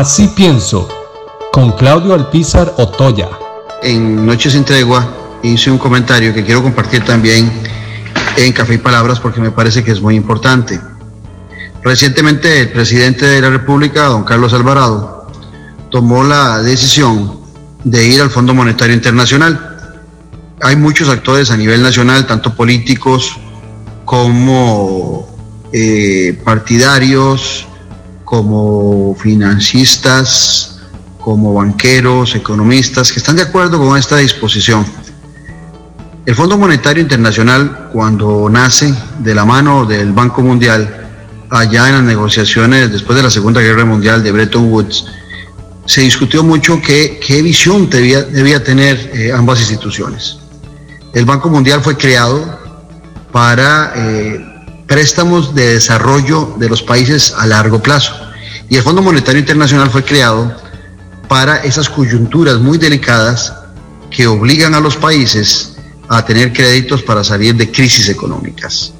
Así pienso, con Claudio Alpizar Otoya. En Noches sin Tregua hice un comentario que quiero compartir también en Café y Palabras porque me parece que es muy importante. Recientemente el presidente de la República, don Carlos Alvarado, tomó la decisión de ir al Fondo Monetario Internacional. Hay muchos actores a nivel nacional, tanto políticos como eh, partidarios, como financistas, como banqueros, economistas, que están de acuerdo con esta disposición. El Fondo Monetario Internacional, cuando nace de la mano del Banco Mundial, allá en las negociaciones después de la Segunda Guerra Mundial de Bretton Woods, se discutió mucho qué, qué visión debía, debía tener eh, ambas instituciones. El Banco Mundial fue creado para eh, préstamos de desarrollo de los países a largo plazo. Y el Fondo Monetario Internacional fue creado para esas coyunturas muy delicadas que obligan a los países a tener créditos para salir de crisis económicas.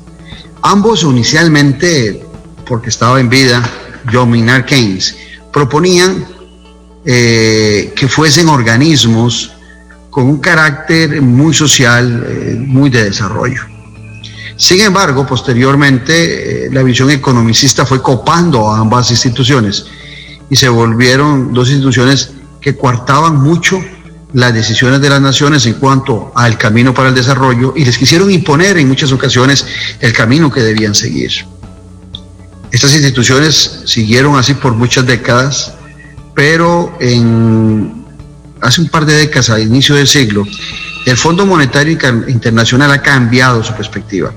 Ambos inicialmente, porque estaba en vida John Maynard Keynes, proponían eh, que fuesen organismos con un carácter muy social, eh, muy de desarrollo. Sin embargo, posteriormente, eh, la visión economicista fue copando a ambas instituciones y se volvieron dos instituciones que coartaban mucho las decisiones de las naciones en cuanto al camino para el desarrollo y les quisieron imponer en muchas ocasiones el camino que debían seguir. Estas instituciones siguieron así por muchas décadas, pero en, hace un par de décadas, a inicio del siglo, el Fondo Monetario Internacional ha cambiado su perspectiva.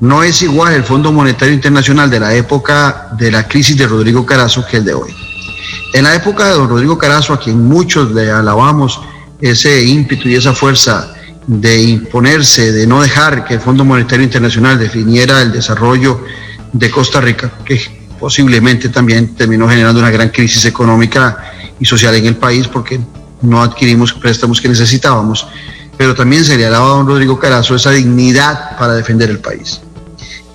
No es igual el Fondo Monetario Internacional de la época de la crisis de Rodrigo Carazo que el de hoy. En la época de don Rodrigo Carazo, a quien muchos le alabamos ese ímpetu y esa fuerza de imponerse, de no dejar que el Fondo Monetario Internacional definiera el desarrollo de Costa Rica, que posiblemente también terminó generando una gran crisis económica y social en el país porque no adquirimos préstamos que necesitábamos, pero también se le alaba a don Rodrigo Carazo esa dignidad para defender el país.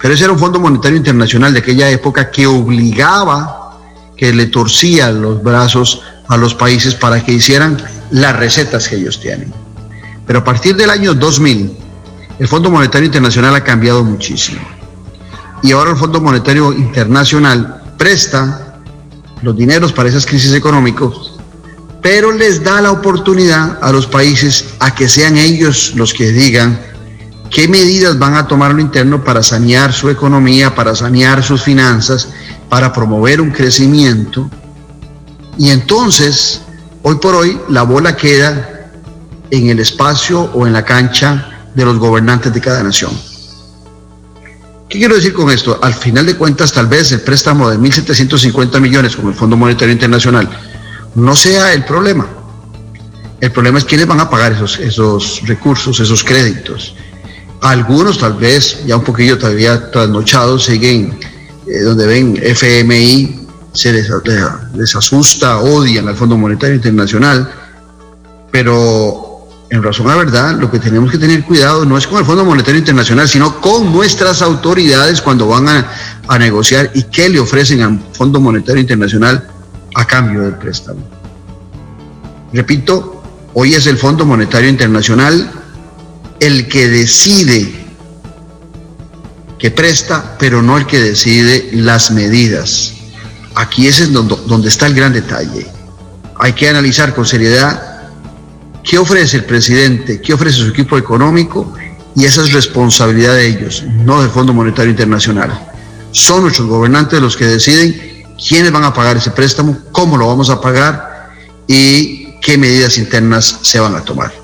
Pero ese era un Fondo Monetario Internacional de aquella época que obligaba, que le torcía los brazos a los países para que hicieran las recetas que ellos tienen. Pero a partir del año 2000, el Fondo Monetario Internacional ha cambiado muchísimo. Y ahora el Fondo Monetario Internacional presta los dineros para esas crisis económicas, pero les da la oportunidad a los países a que sean ellos los que digan qué medidas van a tomar lo interno para sanear su economía, para sanear sus finanzas, para promover un crecimiento. Y entonces, hoy por hoy, la bola queda en el espacio o en la cancha de los gobernantes de cada nación. ¿Qué quiero decir con esto? Al final de cuentas, tal vez el préstamo de 1.750 millones como el Fondo Monetario Internacional no sea el problema. El problema es quiénes van a pagar esos, esos recursos, esos créditos. Algunos tal vez, ya un poquillo todavía trasnochados, siguen eh, donde ven FMI, se les, les, asusta, odian al Fondo Monetario Internacional, pero en razón a verdad, lo que tenemos que tener cuidado no es con el Fondo Monetario Internacional, sino con nuestras autoridades cuando van a, a negociar y qué le ofrecen al Fondo Monetario Internacional a cambio del préstamo. Repito, hoy es el Fondo Monetario Internacional el que decide que presta, pero no el que decide las medidas. Aquí es donde, donde está el gran detalle. Hay que analizar con seriedad qué ofrece el presidente, qué ofrece su equipo económico y esa es responsabilidad de ellos, no del Fondo Monetario Internacional. Son nuestros gobernantes los que deciden quiénes van a pagar ese préstamo, cómo lo vamos a pagar y qué medidas internas se van a tomar.